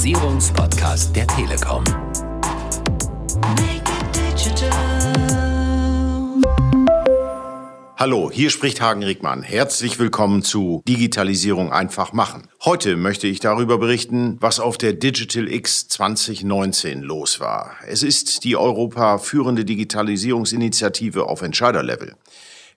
Digitalisierungspodcast der Telekom. Hallo, hier spricht Hagen Rickmann. Herzlich willkommen zu Digitalisierung einfach machen. Heute möchte ich darüber berichten, was auf der Digital X 2019 los war. Es ist die Europa führende Digitalisierungsinitiative auf Entscheiderlevel.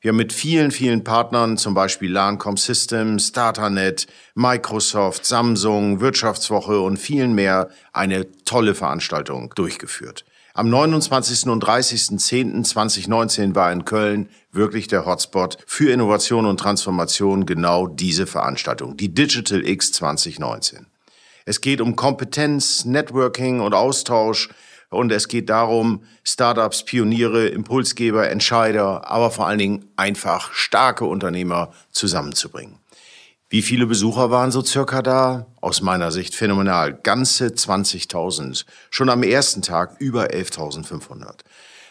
Wir haben mit vielen, vielen Partnern, zum Beispiel Lancom Systems, Datanet, Microsoft, Samsung, Wirtschaftswoche und vielen mehr, eine tolle Veranstaltung durchgeführt. Am 29. und 30.10.2019 war in Köln wirklich der Hotspot für Innovation und Transformation genau diese Veranstaltung, die Digital X 2019. Es geht um Kompetenz, Networking und Austausch und es geht darum, Startups, Pioniere, Impulsgeber, Entscheider, aber vor allen Dingen einfach starke Unternehmer zusammenzubringen. Wie viele Besucher waren so circa da? Aus meiner Sicht phänomenal. Ganze 20.000. Schon am ersten Tag über 11.500.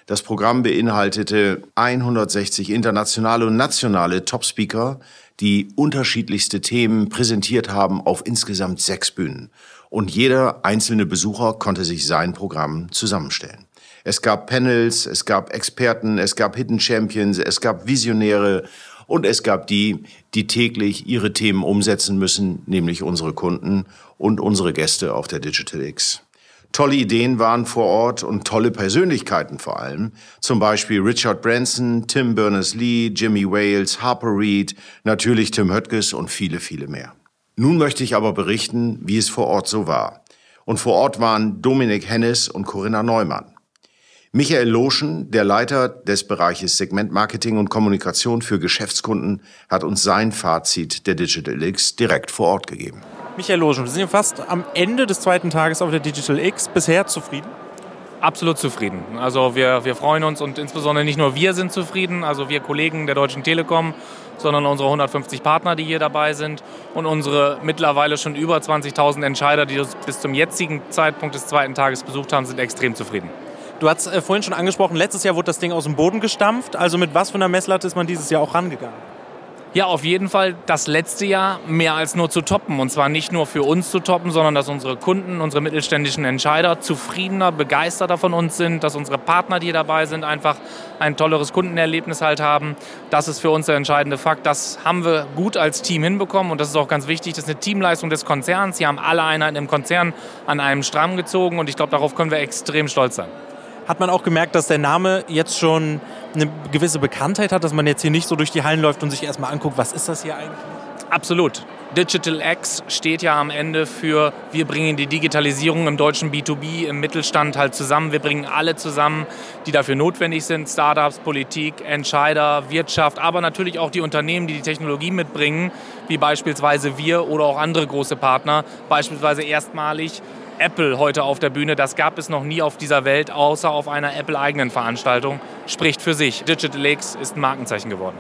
Das Programm beinhaltete 160 internationale und nationale Top-Speaker, die unterschiedlichste Themen präsentiert haben auf insgesamt sechs Bühnen. Und jeder einzelne Besucher konnte sich sein Programm zusammenstellen. Es gab Panels, es gab Experten, es gab Hidden Champions, es gab Visionäre und es gab die, die täglich ihre Themen umsetzen müssen, nämlich unsere Kunden und unsere Gäste auf der Digital X. Tolle Ideen waren vor Ort und tolle Persönlichkeiten vor allem. Zum Beispiel Richard Branson, Tim Berners-Lee, Jimmy Wales, Harper Reed, natürlich Tim Höttges und viele, viele mehr. Nun möchte ich aber berichten, wie es vor Ort so war. Und vor Ort waren Dominik Hennes und Corinna Neumann. Michael Loschen, der Leiter des Bereiches Segmentmarketing und Kommunikation für Geschäftskunden, hat uns sein Fazit der Digital X direkt vor Ort gegeben. Michael Loschen, wir sind ja fast am Ende des zweiten Tages auf der Digital X. Bisher zufrieden? Absolut zufrieden. Also wir, wir freuen uns und insbesondere nicht nur wir sind zufrieden, also wir Kollegen der Deutschen Telekom, sondern unsere 150 Partner, die hier dabei sind und unsere mittlerweile schon über 20.000 Entscheider, die uns bis zum jetzigen Zeitpunkt des zweiten Tages besucht haben, sind extrem zufrieden. Du hast äh, vorhin schon angesprochen, letztes Jahr wurde das Ding aus dem Boden gestampft. Also mit was für einer Messlatte ist man dieses Jahr auch rangegangen? Ja, auf jeden Fall das letzte Jahr mehr als nur zu toppen. Und zwar nicht nur für uns zu toppen, sondern dass unsere Kunden, unsere mittelständischen Entscheider zufriedener, begeisterter von uns sind, dass unsere Partner, die dabei sind, einfach ein tolleres Kundenerlebnis halt haben. Das ist für uns der entscheidende Fakt. Das haben wir gut als Team hinbekommen und das ist auch ganz wichtig. Das ist eine Teamleistung des Konzerns. Sie haben alle Einheiten im Konzern an einem Stramm gezogen und ich glaube, darauf können wir extrem stolz sein hat man auch gemerkt, dass der Name jetzt schon eine gewisse Bekanntheit hat, dass man jetzt hier nicht so durch die Hallen läuft und sich erstmal anguckt, was ist das hier eigentlich? Absolut. Digital X steht ja am Ende für, wir bringen die Digitalisierung im deutschen B2B, im Mittelstand halt zusammen. Wir bringen alle zusammen, die dafür notwendig sind. Startups, Politik, Entscheider, Wirtschaft, aber natürlich auch die Unternehmen, die die Technologie mitbringen, wie beispielsweise wir oder auch andere große Partner. Beispielsweise erstmalig Apple heute auf der Bühne. Das gab es noch nie auf dieser Welt, außer auf einer Apple-eigenen Veranstaltung. Spricht für sich. Digital X ist ein Markenzeichen geworden.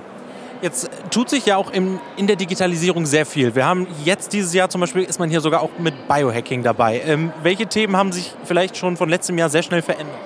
Jetzt tut sich ja auch in, in der Digitalisierung sehr viel. Wir haben jetzt dieses Jahr zum Beispiel, ist man hier sogar auch mit Biohacking dabei. Ähm, welche Themen haben sich vielleicht schon von letztem Jahr sehr schnell verändert?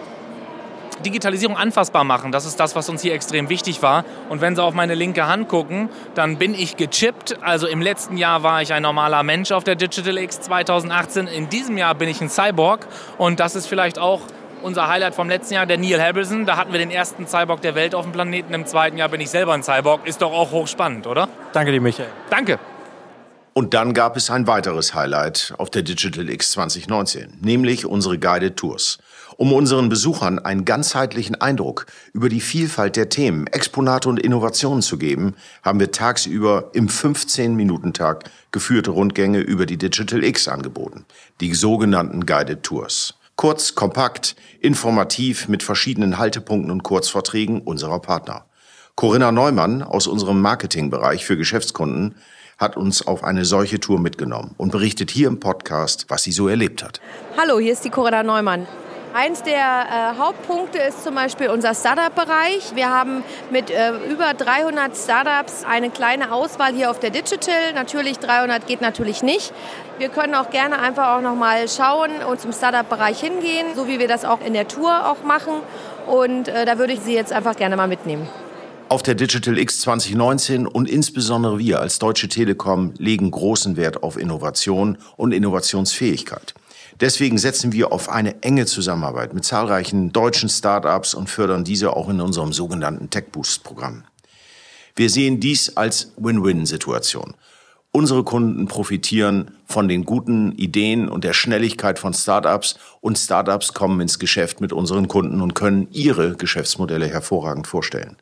Digitalisierung anfassbar machen. Das ist das, was uns hier extrem wichtig war. Und wenn Sie auf meine linke Hand gucken, dann bin ich gechippt. Also im letzten Jahr war ich ein normaler Mensch auf der Digital X 2018. In diesem Jahr bin ich ein Cyborg. Und das ist vielleicht auch unser Highlight vom letzten Jahr, der Neil Harrison. Da hatten wir den ersten Cyborg der Welt auf dem Planeten. Im zweiten Jahr bin ich selber ein Cyborg. Ist doch auch hochspannend, oder? Danke dir, Michael. Danke. Und dann gab es ein weiteres Highlight auf der Digital X 2019, nämlich unsere Guided Tours. Um unseren Besuchern einen ganzheitlichen Eindruck über die Vielfalt der Themen, Exponate und Innovationen zu geben, haben wir tagsüber im 15-Minuten-Tag geführte Rundgänge über die Digital X angeboten, die sogenannten Guided Tours. Kurz, kompakt, informativ mit verschiedenen Haltepunkten und Kurzvorträgen unserer Partner. Corinna Neumann aus unserem Marketingbereich für Geschäftskunden hat uns auf eine solche Tour mitgenommen und berichtet hier im Podcast, was sie so erlebt hat. Hallo, hier ist die Corinna Neumann. Eins der äh, Hauptpunkte ist zum Beispiel unser Startup-Bereich. Wir haben mit äh, über 300 Startups eine kleine Auswahl hier auf der Digital. Natürlich 300 geht natürlich nicht. Wir können auch gerne einfach auch noch mal schauen und zum Startup-Bereich hingehen, so wie wir das auch in der Tour auch machen. Und äh, da würde ich Sie jetzt einfach gerne mal mitnehmen. Auf der Digital X 2019 und insbesondere wir als Deutsche Telekom legen großen Wert auf Innovation und Innovationsfähigkeit. Deswegen setzen wir auf eine enge Zusammenarbeit mit zahlreichen deutschen Start-ups und fördern diese auch in unserem sogenannten Tech Boost Programm. Wir sehen dies als Win-Win-Situation. Unsere Kunden profitieren von den guten Ideen und der Schnelligkeit von Startups und Startups kommen ins Geschäft mit unseren Kunden und können ihre Geschäftsmodelle hervorragend vorstellen.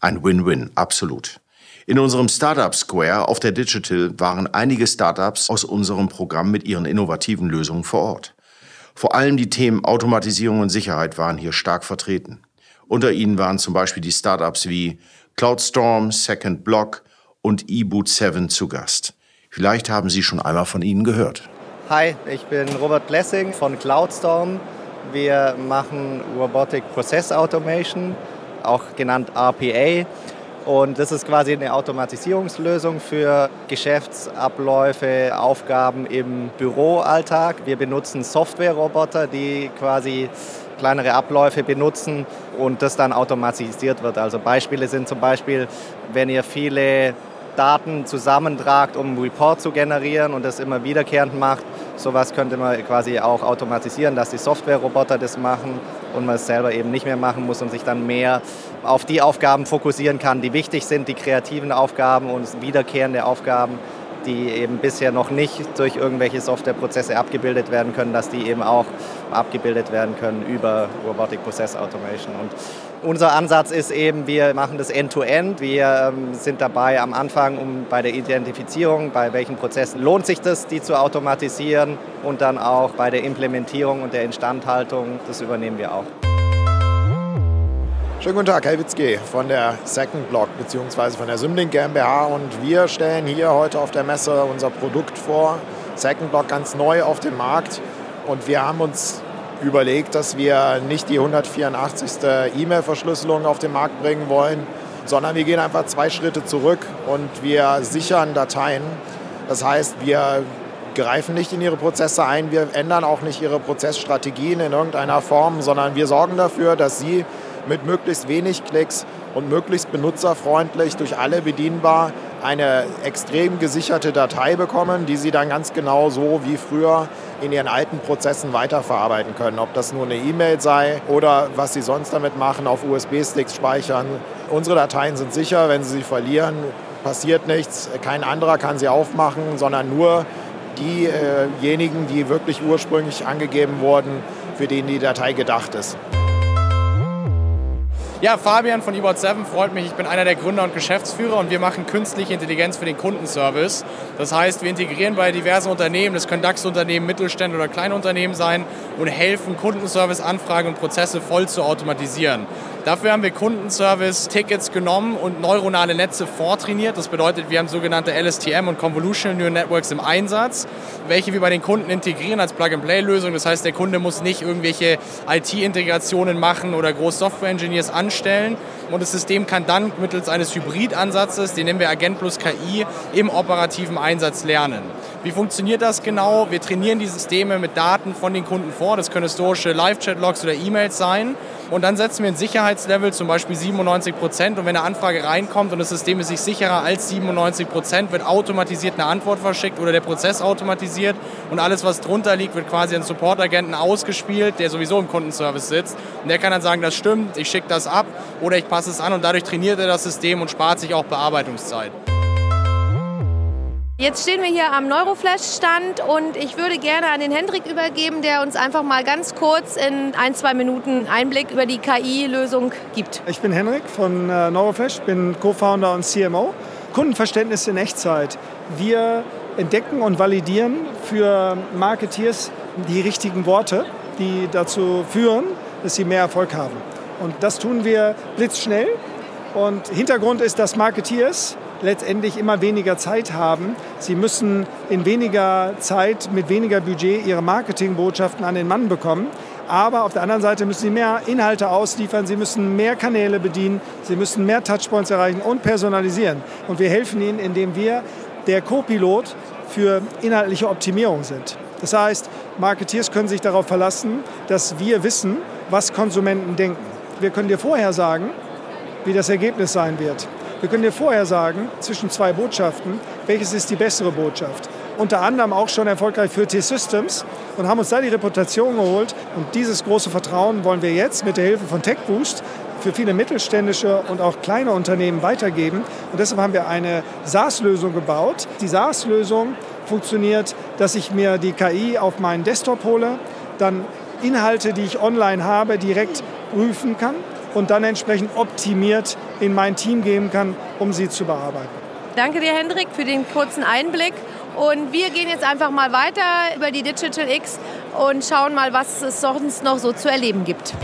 Ein Win-Win, absolut. In unserem Startup Square auf der Digital waren einige Startups aus unserem Programm mit ihren innovativen Lösungen vor Ort. Vor allem die Themen Automatisierung und Sicherheit waren hier stark vertreten. Unter ihnen waren zum Beispiel die Startups wie CloudStorm, Second Block und eBoot 7 zu Gast. Vielleicht haben Sie schon einmal von ihnen gehört. Hi, ich bin Robert Blessing von CloudStorm. Wir machen Robotic Process Automation, auch genannt RPA. Und das ist quasi eine Automatisierungslösung für Geschäftsabläufe, Aufgaben im Büroalltag. Wir benutzen Softwareroboter, die quasi kleinere Abläufe benutzen und das dann automatisiert wird. Also Beispiele sind zum Beispiel, wenn ihr viele Daten zusammentragt, um einen Report zu generieren und das immer wiederkehrend macht. Sowas könnte man quasi auch automatisieren, dass die Softwareroboter das machen und man es selber eben nicht mehr machen muss und sich dann mehr auf die Aufgaben fokussieren kann, die wichtig sind, die kreativen Aufgaben und wiederkehrende Aufgaben, die eben bisher noch nicht durch irgendwelche Softwareprozesse abgebildet werden können, dass die eben auch abgebildet werden können über Robotic Process Automation. Und unser Ansatz ist eben, wir machen das end-to-end. -End. Wir ähm, sind dabei am Anfang um bei der Identifizierung, bei welchen Prozessen lohnt sich das, die zu automatisieren und dann auch bei der Implementierung und der Instandhaltung, das übernehmen wir auch. Schönen guten Tag, Herr Witzke von der Second Block bzw. von der Symlink GmbH und wir stellen hier heute auf der Messe unser Produkt vor. Second Block ganz neu auf dem Markt und wir haben uns überlegt, dass wir nicht die 184. E-Mail-Verschlüsselung auf den Markt bringen wollen, sondern wir gehen einfach zwei Schritte zurück und wir sichern Dateien. Das heißt, wir greifen nicht in ihre Prozesse ein, wir ändern auch nicht ihre Prozessstrategien in irgendeiner Form, sondern wir sorgen dafür, dass sie mit möglichst wenig Klicks und möglichst benutzerfreundlich durch alle bedienbar eine extrem gesicherte Datei bekommen, die Sie dann ganz genau so wie früher in Ihren alten Prozessen weiterverarbeiten können. Ob das nur eine E-Mail sei oder was Sie sonst damit machen, auf USB-Sticks speichern. Unsere Dateien sind sicher, wenn Sie sie verlieren, passiert nichts. Kein anderer kann sie aufmachen, sondern nur diejenigen, die wirklich ursprünglich angegeben wurden, für den die Datei gedacht ist. Ja, Fabian von eBot 7 freut mich. Ich bin einer der Gründer und Geschäftsführer und wir machen künstliche Intelligenz für den Kundenservice. Das heißt, wir integrieren bei diversen Unternehmen, das können DAX-Unternehmen, Mittelstände oder Kleinunternehmen sein und helfen, Kundenservice-Anfragen und Prozesse voll zu automatisieren. Dafür haben wir Kundenservice-Tickets genommen und neuronale Netze vortrainiert. Das bedeutet, wir haben sogenannte LSTM und Convolutional Neural Networks im Einsatz, welche wir bei den Kunden integrieren als Plug-and-Play-Lösung. Das heißt, der Kunde muss nicht irgendwelche IT-Integrationen machen oder groß Software-Engineers anstellen. Und das System kann dann mittels eines Hybrid-Ansatzes, den nennen wir Agent plus KI, im operativen Einsatz lernen. Wie funktioniert das genau? Wir trainieren die Systeme mit Daten von den Kunden vor. Das können historische Live-Chat-Logs oder E-Mails sein. Und dann setzen wir ein Sicherheitslevel, zum Beispiel 97 Prozent. Und wenn eine Anfrage reinkommt und das System ist sich sicherer als 97 Prozent, wird automatisiert eine Antwort verschickt oder der Prozess automatisiert. Und alles, was drunter liegt, wird quasi an Support-Agenten ausgespielt, der sowieso im Kundenservice sitzt. Und der kann dann sagen, das stimmt, ich schicke das ab oder ich passe es an. Und dadurch trainiert er das System und spart sich auch Bearbeitungszeit. Jetzt stehen wir hier am Neuroflash-Stand und ich würde gerne an den Hendrik übergeben, der uns einfach mal ganz kurz in ein, zwei Minuten Einblick über die KI-Lösung gibt. Ich bin Hendrik von äh, Neuroflash, bin Co-Founder und CMO. Kundenverständnis in Echtzeit. Wir entdecken und validieren für Marketeers die richtigen Worte, die dazu führen, dass sie mehr Erfolg haben. Und das tun wir blitzschnell. Und Hintergrund ist, dass Marketeers letztendlich immer weniger Zeit haben. Sie müssen in weniger Zeit mit weniger Budget ihre Marketingbotschaften an den Mann bekommen. Aber auf der anderen Seite müssen sie mehr Inhalte ausliefern, sie müssen mehr Kanäle bedienen, sie müssen mehr Touchpoints erreichen und personalisieren. Und wir helfen ihnen, indem wir der Co-Pilot für inhaltliche Optimierung sind. Das heißt, Marketeers können sich darauf verlassen, dass wir wissen, was Konsumenten denken. Wir können dir vorher sagen, wie das Ergebnis sein wird. Wir können dir vorher sagen, zwischen zwei Botschaften, welches ist die bessere Botschaft. unter anderem auch schon erfolgreich für T-Systems und haben uns da die Reputation geholt. Und dieses große Vertrauen wollen wir jetzt mit der Hilfe von TechBoost für viele mittelständische und auch kleine Unternehmen weitergeben. Und deshalb haben wir eine SaaS-Lösung gebaut. Die SaaS-Lösung funktioniert, dass ich mir die KI auf meinen Desktop hole, dann Inhalte, die ich online habe, direkt prüfen kann und dann entsprechend optimiert in mein Team geben kann, um sie zu bearbeiten. Danke dir, Hendrik, für den kurzen Einblick. Und wir gehen jetzt einfach mal weiter über die Digital X und schauen mal, was es sonst noch so zu erleben gibt.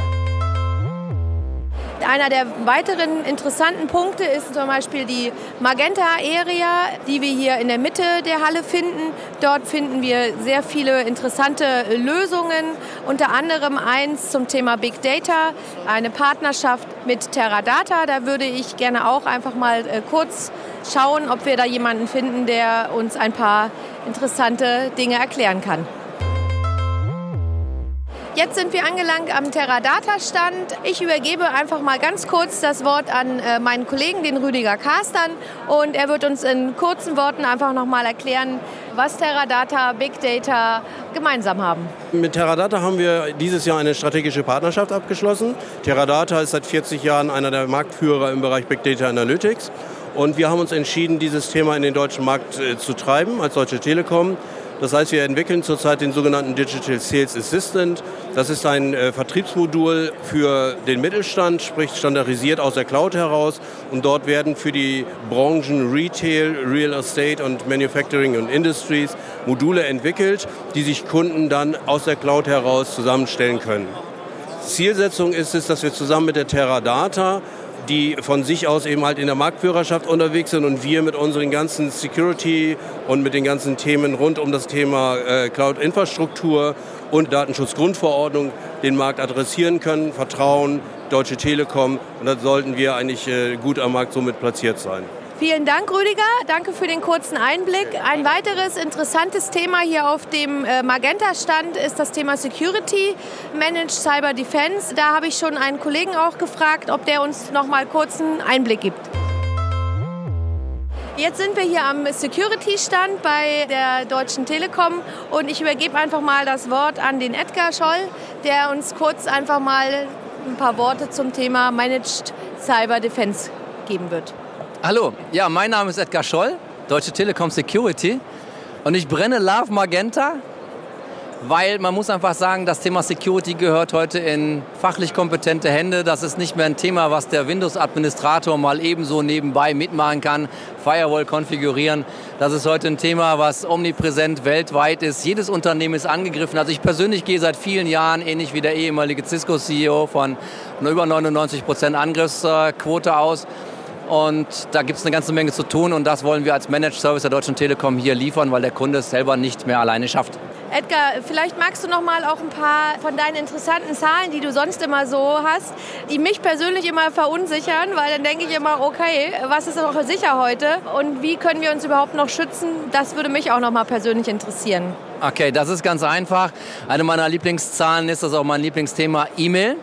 Einer der weiteren interessanten Punkte ist zum Beispiel die Magenta Area, die wir hier in der Mitte der Halle finden. Dort finden wir sehr viele interessante Lösungen, unter anderem eins zum Thema Big Data, eine Partnerschaft mit Teradata. Da würde ich gerne auch einfach mal äh, kurz schauen, ob wir da jemanden finden, der uns ein paar interessante Dinge erklären kann. Jetzt sind wir angelangt am Teradata-Stand. Ich übergebe einfach mal ganz kurz das Wort an äh, meinen Kollegen, den Rüdiger Karstern. Und er wird uns in kurzen Worten einfach noch mal erklären, was Teradata, Big Data gemeinsam haben. Mit Teradata haben wir dieses Jahr eine strategische Partnerschaft abgeschlossen. Teradata ist seit 40 Jahren einer der Marktführer im Bereich Big Data Analytics. Und wir haben uns entschieden, dieses Thema in den deutschen Markt äh, zu treiben als Deutsche Telekom. Das heißt, wir entwickeln zurzeit den sogenannten Digital Sales Assistant. Das ist ein äh, Vertriebsmodul für den Mittelstand, sprich standardisiert aus der Cloud heraus. Und dort werden für die Branchen Retail, Real Estate und Manufacturing und Industries Module entwickelt, die sich Kunden dann aus der Cloud heraus zusammenstellen können. Zielsetzung ist es, dass wir zusammen mit der Teradata die von sich aus eben halt in der Marktführerschaft unterwegs sind und wir mit unseren ganzen Security und mit den ganzen Themen rund um das Thema äh, Cloud-Infrastruktur und Datenschutzgrundverordnung den Markt adressieren können, Vertrauen, Deutsche Telekom und da sollten wir eigentlich äh, gut am Markt somit platziert sein. Vielen Dank, Rüdiger. Danke für den kurzen Einblick. Ein weiteres interessantes Thema hier auf dem äh, Magenta-Stand ist das Thema Security, Managed Cyber Defense. Da habe ich schon einen Kollegen auch gefragt, ob der uns noch mal kurz einen Einblick gibt. Jetzt sind wir hier am Security-Stand bei der Deutschen Telekom und ich übergebe einfach mal das Wort an den Edgar Scholl, der uns kurz einfach mal ein paar Worte zum Thema Managed Cyber Defense geben wird. Hallo, ja, mein Name ist Edgar Scholl, Deutsche Telekom Security. Und ich brenne Love Magenta, weil man muss einfach sagen, das Thema Security gehört heute in fachlich kompetente Hände. Das ist nicht mehr ein Thema, was der Windows-Administrator mal ebenso nebenbei mitmachen kann, Firewall konfigurieren. Das ist heute ein Thema, was omnipräsent weltweit ist. Jedes Unternehmen ist angegriffen. Also ich persönlich gehe seit vielen Jahren, ähnlich wie der ehemalige Cisco-CEO, von über 99 Prozent Angriffsquote aus. Und da gibt es eine ganze Menge zu tun und das wollen wir als Managed Service der Deutschen Telekom hier liefern, weil der Kunde es selber nicht mehr alleine schafft. Edgar, vielleicht magst du noch mal auch ein paar von deinen interessanten Zahlen, die du sonst immer so hast, die mich persönlich immer verunsichern, weil dann denke ich immer, okay, was ist noch sicher heute und wie können wir uns überhaupt noch schützen? Das würde mich auch noch mal persönlich interessieren. Okay, das ist ganz einfach. Eine meiner Lieblingszahlen ist das auch mein Lieblingsthema E-Mail.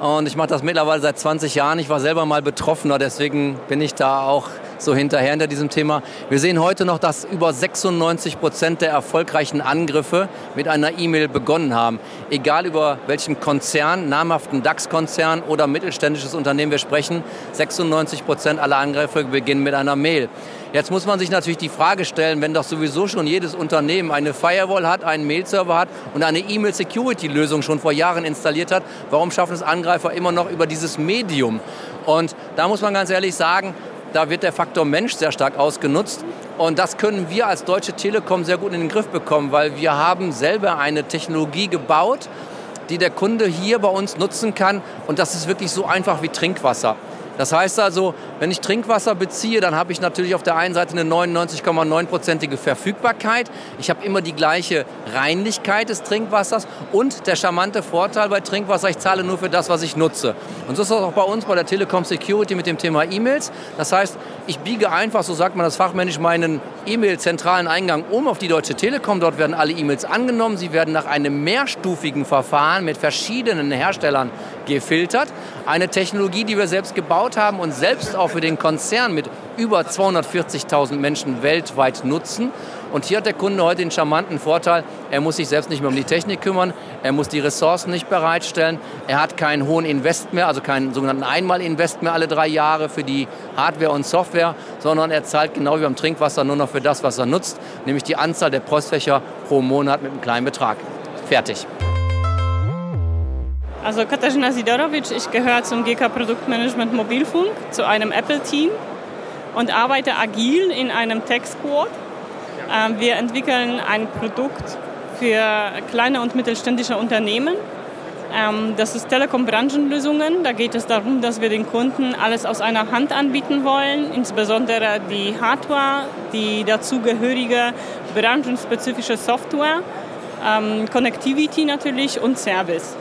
Und ich mache das mittlerweile seit 20 Jahren. Ich war selber mal Betroffener, deswegen bin ich da auch so hinterher hinter diesem Thema. Wir sehen heute noch, dass über 96 Prozent der erfolgreichen Angriffe mit einer E-Mail begonnen haben. Egal über welchen Konzern, namhaften DAX-Konzern oder mittelständisches Unternehmen wir sprechen, 96 Prozent aller Angriffe beginnen mit einer Mail. Jetzt muss man sich natürlich die Frage stellen, wenn doch sowieso schon jedes Unternehmen eine Firewall hat, einen Mail-Server hat und eine E-Mail-Security-Lösung schon vor Jahren installiert hat, warum schaffen es Angreifer immer noch über dieses Medium? Und da muss man ganz ehrlich sagen, da wird der Faktor Mensch sehr stark ausgenutzt. Und das können wir als Deutsche Telekom sehr gut in den Griff bekommen, weil wir haben selber eine Technologie gebaut, die der Kunde hier bei uns nutzen kann. Und das ist wirklich so einfach wie Trinkwasser. Das heißt also, wenn ich Trinkwasser beziehe, dann habe ich natürlich auf der einen Seite eine 99,9-prozentige Verfügbarkeit. Ich habe immer die gleiche Reinlichkeit des Trinkwassers und der charmante Vorteil bei Trinkwasser, ich zahle nur für das, was ich nutze. Und so ist das auch bei uns bei der Telekom Security mit dem Thema E-Mails. Das heißt, ich biege einfach, so sagt man das fachmännisch, meinen E-Mail-zentralen Eingang um auf die Deutsche Telekom. Dort werden alle E-Mails angenommen. Sie werden nach einem mehrstufigen Verfahren mit verschiedenen Herstellern gefiltert. Eine Technologie, die wir selbst gebaut haben und selbst auch für den Konzern mit über 240.000 Menschen weltweit nutzen. Und hier hat der Kunde heute den charmanten Vorteil, er muss sich selbst nicht mehr um die Technik kümmern, er muss die Ressourcen nicht bereitstellen, er hat keinen hohen Invest mehr, also keinen sogenannten Einmal-Invest mehr alle drei Jahre für die Hardware und Software, sondern er zahlt genau wie beim Trinkwasser nur noch für das, was er nutzt, nämlich die Anzahl der Postfächer pro Monat mit einem kleinen Betrag. Fertig. Also Katarzyna Sidorowicz, ich gehöre zum GK Produktmanagement Mobilfunk, zu einem Apple-Team und arbeite agil in einem Tech Squad. Ähm, wir entwickeln ein Produkt für kleine und mittelständische Unternehmen. Ähm, das ist Telekom-Branchenlösungen. Da geht es darum, dass wir den Kunden alles aus einer Hand anbieten wollen, insbesondere die Hardware, die dazugehörige branchenspezifische Software, ähm, Connectivity natürlich und Service.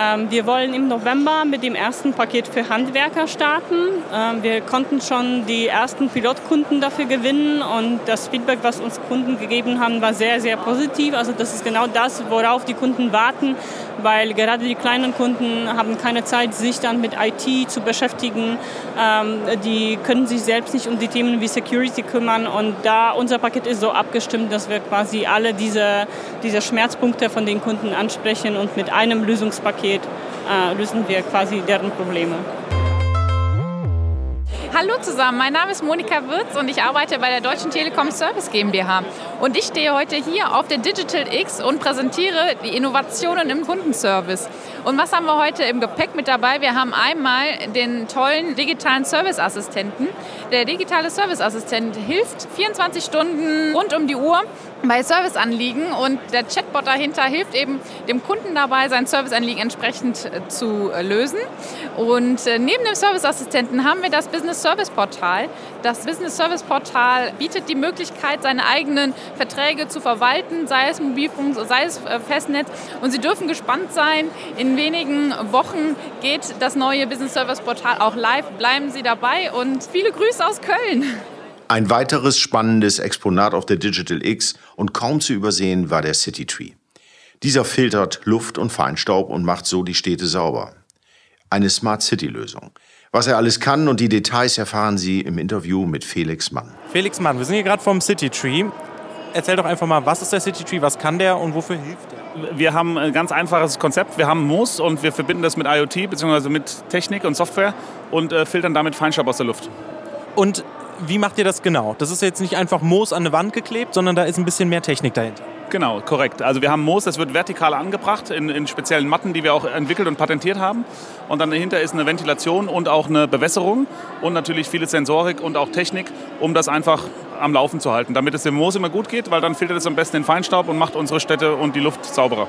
Ähm, wir wollen im November mit dem ersten Paket für Handwerker starten. Ähm, wir konnten schon die ersten Pilotkunden dafür gewinnen und das Feedback, was uns Kunden gegeben haben, war sehr, sehr positiv. Also das ist genau das, worauf die Kunden warten, weil gerade die kleinen Kunden haben keine Zeit, sich dann mit IT zu beschäftigen. Ähm, die können sich selbst nicht um die Themen wie Security kümmern und da unser Paket ist so abgestimmt, dass wir quasi alle diese, diese Schmerzpunkte von den Kunden ansprechen und mit einem Lösungspaket Paket äh, lösen wir quasi deren Probleme. Hallo zusammen, mein Name ist Monika Wirz und ich arbeite bei der Deutschen Telekom Service GmbH. Und ich stehe heute hier auf der Digital X und präsentiere die Innovationen im Kundenservice. Und was haben wir heute im Gepäck mit dabei? Wir haben einmal den tollen digitalen Serviceassistenten. Der digitale Serviceassistent hilft 24 Stunden rund um die Uhr bei Serviceanliegen und der Chatbot dahinter hilft eben dem Kunden dabei, sein Serviceanliegen entsprechend äh, zu äh, lösen. Und äh, neben dem Serviceassistenten haben wir das Business Service Portal. Das Business Service Portal bietet die Möglichkeit, seine eigenen Verträge zu verwalten, sei es Mobilfunk, sei es Festnetz. Und Sie dürfen gespannt sein, in wenigen Wochen geht das neue Business Service Portal auch live. Bleiben Sie dabei und viele Grüße aus Köln. Ein weiteres spannendes Exponat auf der Digital X und kaum zu übersehen war der City Tree. Dieser filtert Luft und Feinstaub und macht so die Städte sauber. Eine Smart City Lösung. Was er alles kann und die Details erfahren Sie im Interview mit Felix Mann. Felix Mann, wir sind hier gerade vom City Tree. Erzähl doch einfach mal, was ist der City Tree, was kann der und wofür hilft er? Wir haben ein ganz einfaches Konzept. Wir haben Moos und wir verbinden das mit IoT bzw. mit Technik und Software und äh, filtern damit Feinstaub aus der Luft. Und wie macht ihr das genau? Das ist jetzt nicht einfach Moos an eine Wand geklebt, sondern da ist ein bisschen mehr Technik dahinter. Genau, korrekt. Also wir haben Moos, das wird vertikal angebracht in, in, speziellen Matten, die wir auch entwickelt und patentiert haben. Und dann dahinter ist eine Ventilation und auch eine Bewässerung und natürlich viele Sensorik und auch Technik, um das einfach am Laufen zu halten, damit es dem Moos immer gut geht, weil dann filtert es am besten den Feinstaub und macht unsere Städte und die Luft sauberer.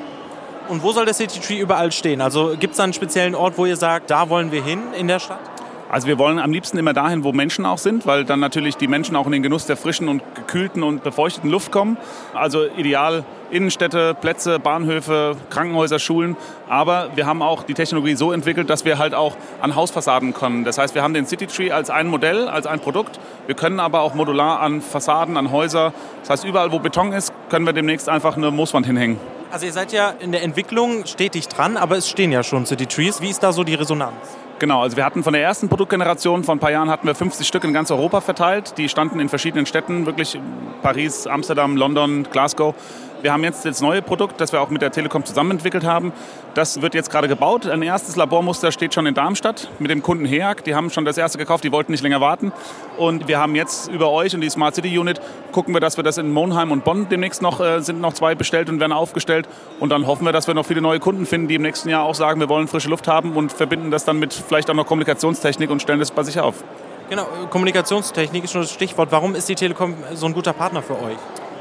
Und wo soll der City Tree überall stehen? Also gibt es da einen speziellen Ort, wo ihr sagt, da wollen wir hin in der Stadt? Also wir wollen am liebsten immer dahin, wo Menschen auch sind, weil dann natürlich die Menschen auch in den Genuss der frischen und gekühlten und befeuchteten Luft kommen. Also ideal Innenstädte, Plätze, Bahnhöfe, Krankenhäuser, Schulen. Aber wir haben auch die Technologie so entwickelt, dass wir halt auch an Hausfassaden kommen. Das heißt, wir haben den City Tree als ein Modell, als ein Produkt. Wir können aber auch modular an Fassaden, an Häuser. Das heißt, überall, wo Beton ist, können wir demnächst einfach eine Mooswand hinhängen. Also ihr seid ja in der Entwicklung stetig dran, aber es stehen ja schon City Trees. Wie ist da so die Resonanz? Genau, also wir hatten von der ersten Produktgeneration, vor ein paar Jahren hatten wir 50 Stück in ganz Europa verteilt. Die standen in verschiedenen Städten, wirklich Paris, Amsterdam, London, Glasgow. Wir haben jetzt das neue Produkt, das wir auch mit der Telekom zusammen entwickelt haben. Das wird jetzt gerade gebaut. Ein erstes Labormuster steht schon in Darmstadt mit dem Kunden HEAG. Die haben schon das erste gekauft, die wollten nicht länger warten. Und wir haben jetzt über euch und die Smart City Unit gucken wir, dass wir das in Monheim und Bonn demnächst noch, äh, sind noch zwei bestellt und werden aufgestellt. Und dann hoffen wir, dass wir noch viele neue Kunden finden, die im nächsten Jahr auch sagen, wir wollen frische Luft haben und verbinden das dann mit vielleicht auch noch Kommunikationstechnik und stellen das bei sich auf. Genau, Kommunikationstechnik ist schon das Stichwort. Warum ist die Telekom so ein guter Partner für euch?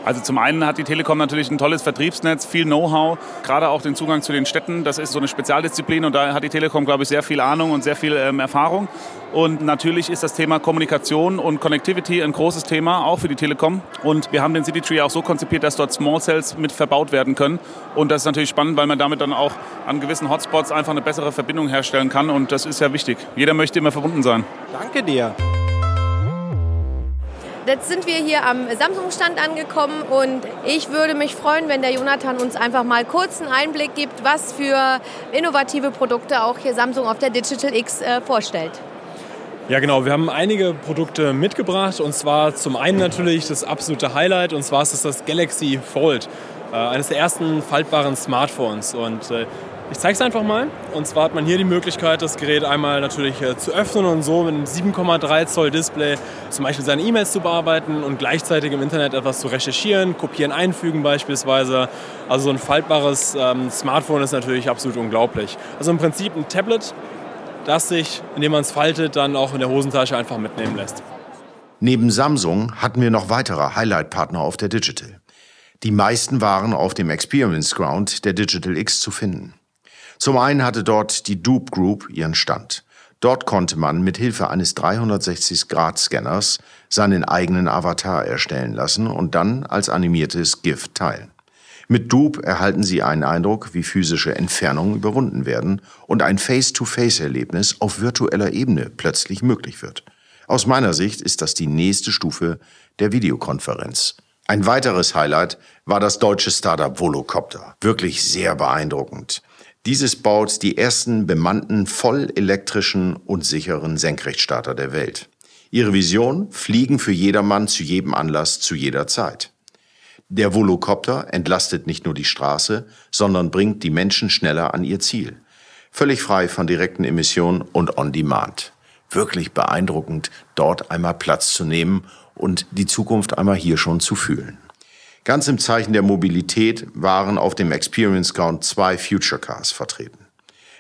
Also zum einen hat die Telekom natürlich ein tolles Vertriebsnetz, viel Know-how, gerade auch den Zugang zu den Städten. Das ist so eine Spezialdisziplin und da hat die Telekom, glaube ich, sehr viel Ahnung und sehr viel ähm, Erfahrung. Und natürlich ist das Thema Kommunikation und Connectivity ein großes Thema, auch für die Telekom. Und wir haben den City Tree auch so konzipiert, dass dort Small Cells mit verbaut werden können. Und das ist natürlich spannend, weil man damit dann auch an gewissen Hotspots einfach eine bessere Verbindung herstellen kann. Und das ist ja wichtig. Jeder möchte immer verbunden sein. Danke dir. Jetzt sind wir hier am Samsung-Stand angekommen und ich würde mich freuen, wenn der Jonathan uns einfach mal kurz einen Einblick gibt, was für innovative Produkte auch hier Samsung auf der Digital X äh, vorstellt. Ja, genau. Wir haben einige Produkte mitgebracht und zwar zum einen natürlich das absolute Highlight und zwar ist es das Galaxy Fold, äh, eines der ersten faltbaren Smartphones. Und äh, ich zeige es einfach mal. Und zwar hat man hier die Möglichkeit, das Gerät einmal natürlich äh, zu öffnen und so mit einem 7,3 Zoll Display zum Beispiel seine E-Mails zu bearbeiten und gleichzeitig im Internet etwas zu recherchieren, kopieren, einfügen beispielsweise. Also so ein faltbares ähm, Smartphone ist natürlich absolut unglaublich. Also im Prinzip ein Tablet, das sich, indem man es faltet, dann auch in der Hosentasche einfach mitnehmen lässt. Neben Samsung hatten wir noch weitere Highlight-Partner auf der Digital. Die meisten waren auf dem Experience Ground der Digital X zu finden. Zum einen hatte dort die Dupe Group ihren Stand. Dort konnte man mit Hilfe eines 360-Grad-Scanners seinen eigenen Avatar erstellen lassen und dann als animiertes GIF teilen. Mit Dupe erhalten Sie einen Eindruck, wie physische Entfernungen überwunden werden und ein Face-to-Face-Erlebnis auf virtueller Ebene plötzlich möglich wird. Aus meiner Sicht ist das die nächste Stufe der Videokonferenz. Ein weiteres Highlight war das deutsche Startup Volocopter. Wirklich sehr beeindruckend. Dieses baut die ersten bemannten, vollelektrischen und sicheren Senkrechtstarter der Welt. Ihre Vision? Fliegen für jedermann zu jedem Anlass zu jeder Zeit. Der Volocopter entlastet nicht nur die Straße, sondern bringt die Menschen schneller an ihr Ziel. Völlig frei von direkten Emissionen und on demand. Wirklich beeindruckend, dort einmal Platz zu nehmen und die Zukunft einmal hier schon zu fühlen. Ganz im Zeichen der Mobilität waren auf dem Experience Count zwei Future Cars vertreten.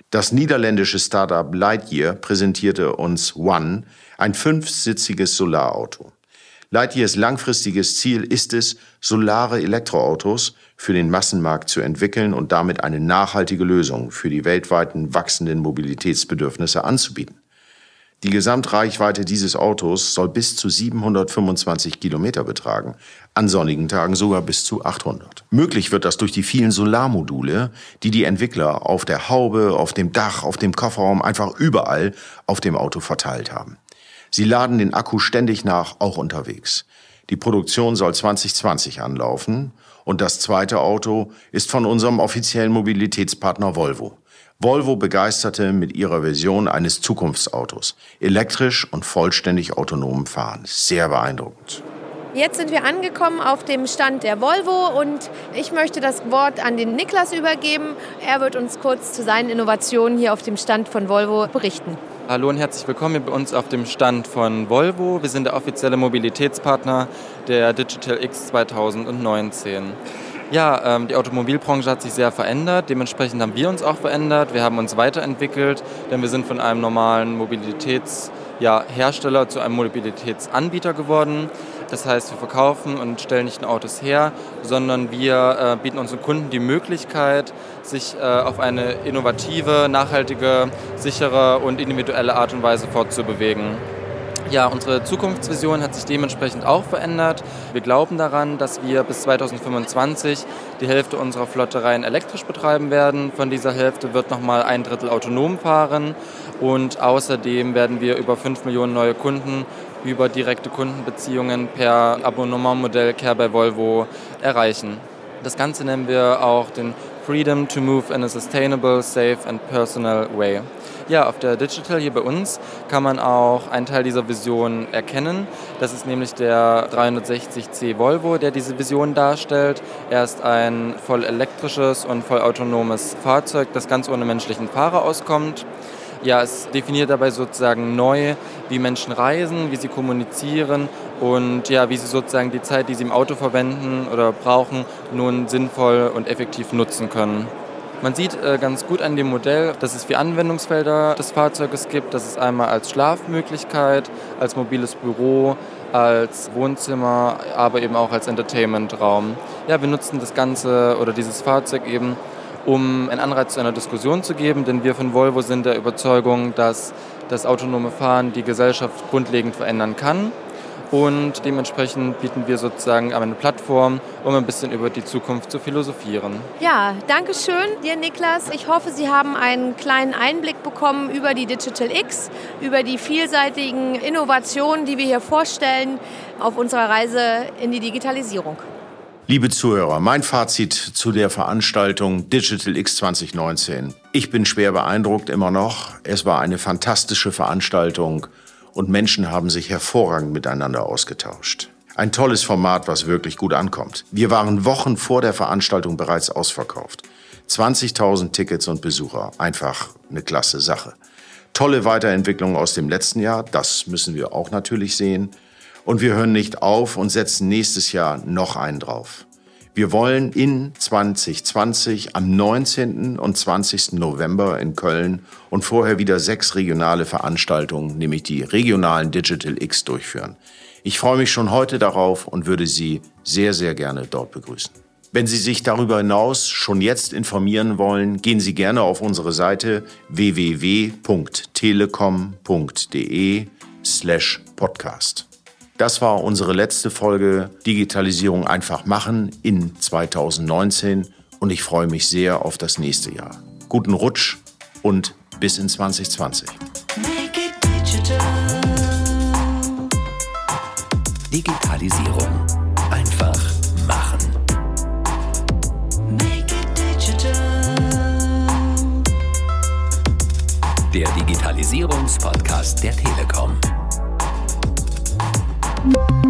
Das niederländische Startup Lightyear präsentierte uns One, ein fünfsitziges Solarauto. Lightyears langfristiges Ziel ist es, solare Elektroautos für den Massenmarkt zu entwickeln und damit eine nachhaltige Lösung für die weltweiten wachsenden Mobilitätsbedürfnisse anzubieten. Die Gesamtreichweite dieses Autos soll bis zu 725 Kilometer betragen, an sonnigen Tagen sogar bis zu 800. Möglich wird das durch die vielen Solarmodule, die die Entwickler auf der Haube, auf dem Dach, auf dem Kofferraum, einfach überall auf dem Auto verteilt haben. Sie laden den Akku ständig nach, auch unterwegs. Die Produktion soll 2020 anlaufen und das zweite Auto ist von unserem offiziellen Mobilitätspartner Volvo. Volvo begeisterte mit ihrer Version eines Zukunftsautos. Elektrisch und vollständig autonom fahren. Sehr beeindruckend. Jetzt sind wir angekommen auf dem Stand der Volvo und ich möchte das Wort an den Niklas übergeben. Er wird uns kurz zu seinen Innovationen hier auf dem Stand von Volvo berichten. Hallo und herzlich willkommen bei uns auf dem Stand von Volvo. Wir sind der offizielle Mobilitätspartner der Digital X 2019. Ja, ähm, die Automobilbranche hat sich sehr verändert. Dementsprechend haben wir uns auch verändert. Wir haben uns weiterentwickelt, denn wir sind von einem normalen Mobilitätshersteller ja, zu einem Mobilitätsanbieter geworden. Das heißt, wir verkaufen und stellen nicht nur Autos her, sondern wir äh, bieten unseren Kunden die Möglichkeit, sich äh, auf eine innovative, nachhaltige, sichere und individuelle Art und Weise fortzubewegen. Ja, unsere Zukunftsvision hat sich dementsprechend auch verändert. Wir glauben daran, dass wir bis 2025 die Hälfte unserer Flotte rein elektrisch betreiben werden. Von dieser Hälfte wird nochmal ein Drittel autonom fahren. Und außerdem werden wir über 5 Millionen neue Kunden über direkte Kundenbeziehungen per Abonnementmodell Care bei Volvo erreichen. Das Ganze nennen wir auch den Freedom to Move in a Sustainable, Safe and Personal Way. Ja, auf der Digital hier bei uns kann man auch einen Teil dieser Vision erkennen. Das ist nämlich der 360C Volvo, der diese Vision darstellt. Er ist ein voll elektrisches und voll autonomes Fahrzeug, das ganz ohne menschlichen Fahrer auskommt. Ja, es definiert dabei sozusagen neu, wie Menschen reisen, wie sie kommunizieren und ja, wie sie sozusagen die Zeit, die sie im Auto verwenden oder brauchen, nun sinnvoll und effektiv nutzen können. Man sieht äh, ganz gut an dem Modell, dass es vier Anwendungsfelder des Fahrzeuges gibt. Das ist einmal als Schlafmöglichkeit, als mobiles Büro, als Wohnzimmer, aber eben auch als Entertainmentraum. Ja, wir nutzen das Ganze oder dieses Fahrzeug eben, um einen Anreiz zu einer Diskussion zu geben, denn wir von Volvo sind der Überzeugung, dass das autonome Fahren die Gesellschaft grundlegend verändern kann und dementsprechend bieten wir sozusagen eine Plattform, um ein bisschen über die Zukunft zu philosophieren. Ja, danke schön dir, Niklas. Ich hoffe, Sie haben einen kleinen Einblick bekommen über die Digital X, über die vielseitigen Innovationen, die wir hier vorstellen auf unserer Reise in die Digitalisierung. Liebe Zuhörer, mein Fazit zu der Veranstaltung Digital X 2019. Ich bin schwer beeindruckt immer noch. Es war eine fantastische Veranstaltung und Menschen haben sich hervorragend miteinander ausgetauscht. Ein tolles Format, was wirklich gut ankommt. Wir waren Wochen vor der Veranstaltung bereits ausverkauft. 20.000 Tickets und Besucher. Einfach eine klasse Sache. Tolle Weiterentwicklung aus dem letzten Jahr, das müssen wir auch natürlich sehen. Und wir hören nicht auf und setzen nächstes Jahr noch einen drauf. Wir wollen in 2020 am 19. und 20. November in Köln und vorher wieder sechs regionale Veranstaltungen, nämlich die regionalen Digital X durchführen. Ich freue mich schon heute darauf und würde Sie sehr, sehr gerne dort begrüßen. Wenn Sie sich darüber hinaus schon jetzt informieren wollen, gehen Sie gerne auf unsere Seite www.telekom.de slash podcast. Das war unsere letzte Folge Digitalisierung einfach machen in 2019 und ich freue mich sehr auf das nächste Jahr. Guten Rutsch und bis in 2020. Digitalisierung einfach machen. Der Digitalisierungspodcast der Telekom. thank you